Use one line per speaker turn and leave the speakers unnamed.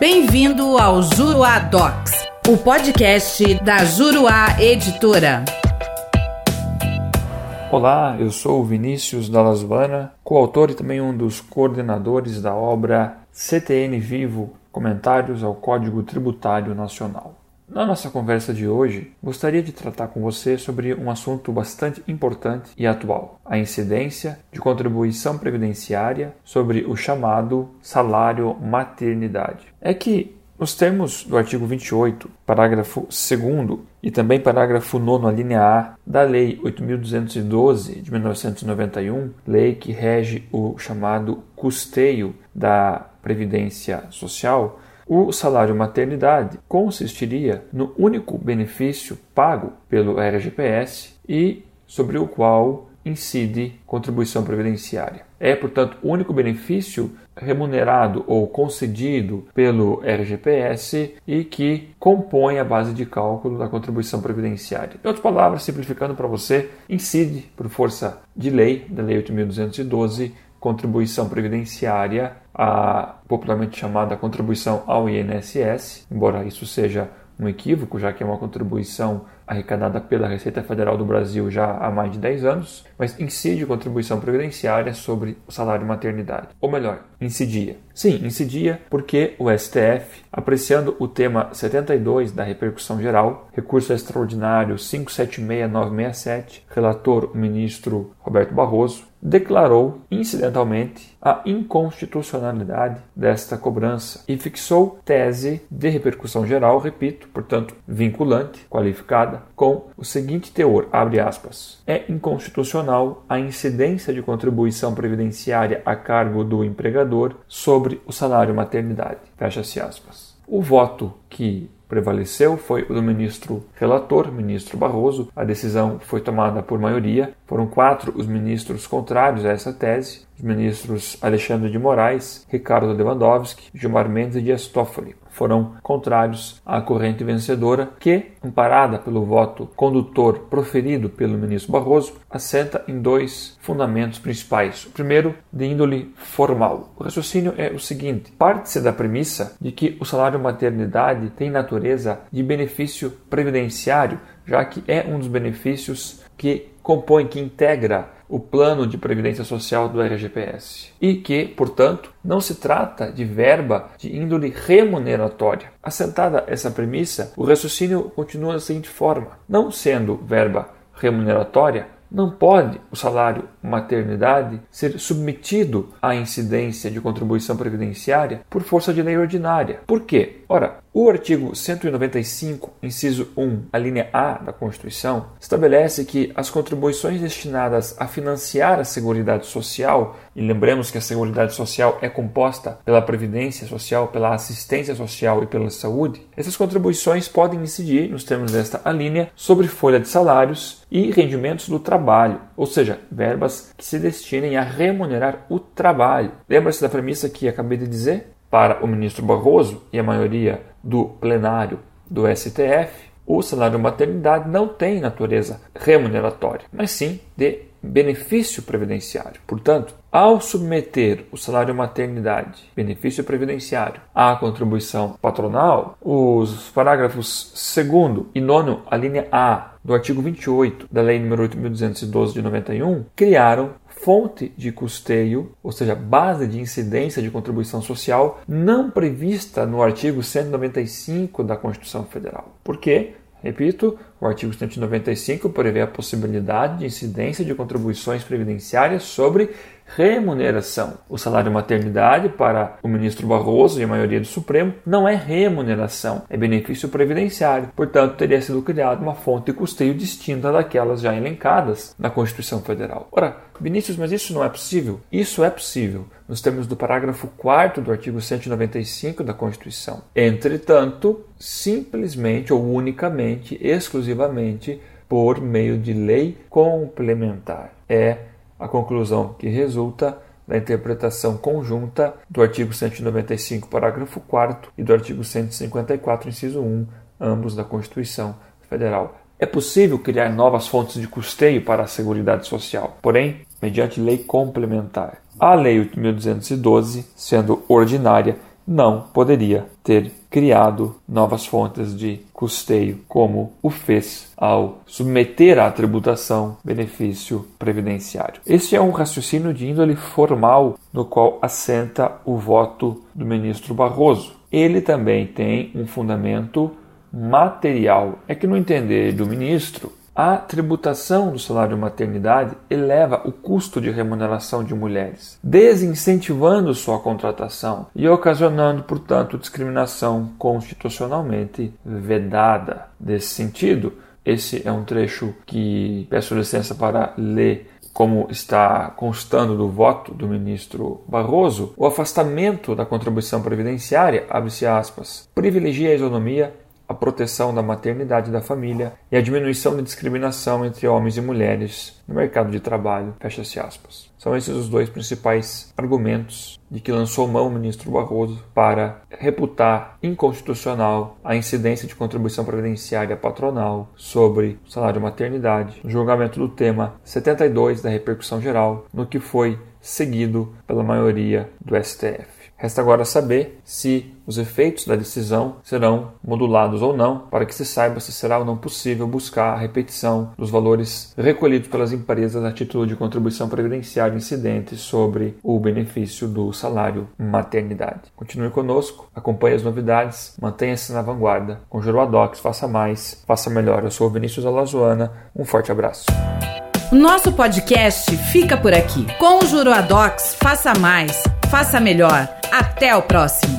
Bem-vindo ao Juruá Docs, o podcast da Juruá Editora.
Olá, eu sou Vinícius Dallasvana, coautor e também um dos coordenadores da obra CTN Vivo Comentários ao Código Tributário Nacional. Na nossa conversa de hoje, gostaria de tratar com você sobre um assunto bastante importante e atual: a incidência de contribuição previdenciária sobre o chamado salário maternidade. É que nos termos do artigo 28, parágrafo 2 e também parágrafo 9, a linha A da Lei 8.212 de 1991, lei que rege o chamado custeio da Previdência Social, o salário maternidade consistiria no único benefício pago pelo RGPS e sobre o qual incide contribuição previdenciária. É, portanto, o único benefício remunerado ou concedido pelo RGPS e que compõe a base de cálculo da contribuição previdenciária. Em outras palavras, simplificando para você, incide por força de lei, da Lei 8.212, contribuição previdenciária, a popularmente chamada contribuição ao INSS, embora isso seja um equívoco, já que é uma contribuição arrecadada pela Receita Federal do Brasil já há mais de 10 anos, mas incide contribuição previdenciária sobre o salário maternidade. Ou melhor, incidia. Sim, incidia porque o STF, apreciando o tema 72 da repercussão geral, recurso extraordinário 576967, relator o ministro Roberto Barroso, declarou incidentalmente a inconstitucionalidade desta cobrança e fixou tese de repercussão geral, repito, portanto, vinculante, qualificada, com o seguinte teor, abre aspas, é inconstitucional a incidência de contribuição previdenciária a cargo do empregador sobre o salário maternidade, fecha-se aspas. O voto que prevaleceu foi o do ministro relator, ministro Barroso. A decisão foi tomada por maioria. Foram quatro os ministros contrários a essa tese: os ministros Alexandre de Moraes, Ricardo Lewandowski, Gilmar Mendes e Dias Toffoli foram contrários à corrente vencedora, que, amparada pelo voto condutor proferido pelo ministro Barroso, assenta em dois fundamentos principais. O primeiro, de índole formal. O raciocínio é o seguinte: parte-se da premissa de que o salário maternidade tem natureza de benefício previdenciário, já que é um dos benefícios que compõe, que integra o plano de previdência social do RGPS e que, portanto, não se trata de verba de índole remuneratória. Assentada essa premissa, o raciocínio continua da seguinte forma: não sendo verba remuneratória, não pode o salário maternidade ser submetido à incidência de contribuição previdenciária por força de lei ordinária. Por quê? Ora, o artigo 195, inciso 1, a linha A da Constituição, estabelece que as contribuições destinadas a financiar a Seguridade Social, e lembremos que a Seguridade Social é composta pela Previdência Social, pela Assistência Social e pela Saúde, essas contribuições podem incidir, nos termos desta alínea, sobre folha de salários e rendimentos do trabalho, ou seja, verbas que se destinem a remunerar o trabalho. Lembra-se da premissa que acabei de dizer? Para o ministro Barroso e a maioria do plenário do STF, o salário maternidade não tem natureza remuneratória, mas sim de benefício previdenciário. Portanto, ao submeter o salário maternidade, benefício previdenciário, à contribuição patronal, os parágrafos 2 e 9, a linha A do artigo 28 da Lei nº 8.212 de 91, criaram fonte de custeio, ou seja, base de incidência de contribuição social, não prevista no artigo 195 da Constituição Federal. Por quê? Repito, o artigo 195 prevê a possibilidade de incidência de contribuições previdenciárias sobre remuneração. O salário maternidade para o ministro Barroso e a maioria do Supremo não é remuneração, é benefício previdenciário. Portanto, teria sido criada uma fonte de custeio distinta daquelas já elencadas na Constituição Federal. Ora, Vinícius, mas isso não é possível? Isso é possível nos termos do parágrafo 4 do artigo 195 da Constituição. Entretanto, simplesmente ou unicamente, exclusivamente por meio de lei complementar. É a conclusão que resulta da interpretação conjunta do artigo 195, parágrafo 4 e do artigo 154, inciso 1, ambos da Constituição Federal. É possível criar novas fontes de custeio para a Seguridade Social, porém, mediante lei complementar. A Lei 8.212, sendo ordinária, não poderia ter criado novas fontes de custeio, como o fez ao submeter à tributação benefício previdenciário. Este é um raciocínio de índole formal no qual assenta o voto do ministro Barroso. Ele também tem um fundamento material. É que no entender do ministro, a tributação do salário maternidade eleva o custo de remuneração de mulheres, desincentivando sua contratação e ocasionando, portanto, discriminação constitucionalmente vedada. Nesse sentido, esse é um trecho que peço licença para ler como está constando do voto do ministro Barroso, o afastamento da contribuição previdenciária, abre-se aspas, privilegia a isonomia a proteção da maternidade e da família e a diminuição da discriminação entre homens e mulheres no mercado de trabalho. Fecha-se aspas. São esses os dois principais argumentos de que lançou mão o ministro Barroso para reputar inconstitucional a incidência de contribuição previdenciária patronal sobre o salário maternidade, no julgamento do tema 72 da repercussão geral, no que foi seguido pela maioria do STF. Resta agora saber se os efeitos da decisão serão modulados ou não, para que se saiba se será ou não possível buscar a repetição dos valores recolhidos pelas empresas a título de contribuição previdenciária incidente sobre o benefício do salário maternidade. Continue conosco, acompanhe as novidades, mantenha-se na vanguarda. Com Juruadox, faça mais, faça melhor. Eu sou Vinícius Alazoana, um forte abraço.
Nosso podcast fica por aqui. Com o Juruadox, faça mais, faça melhor. Até o próximo!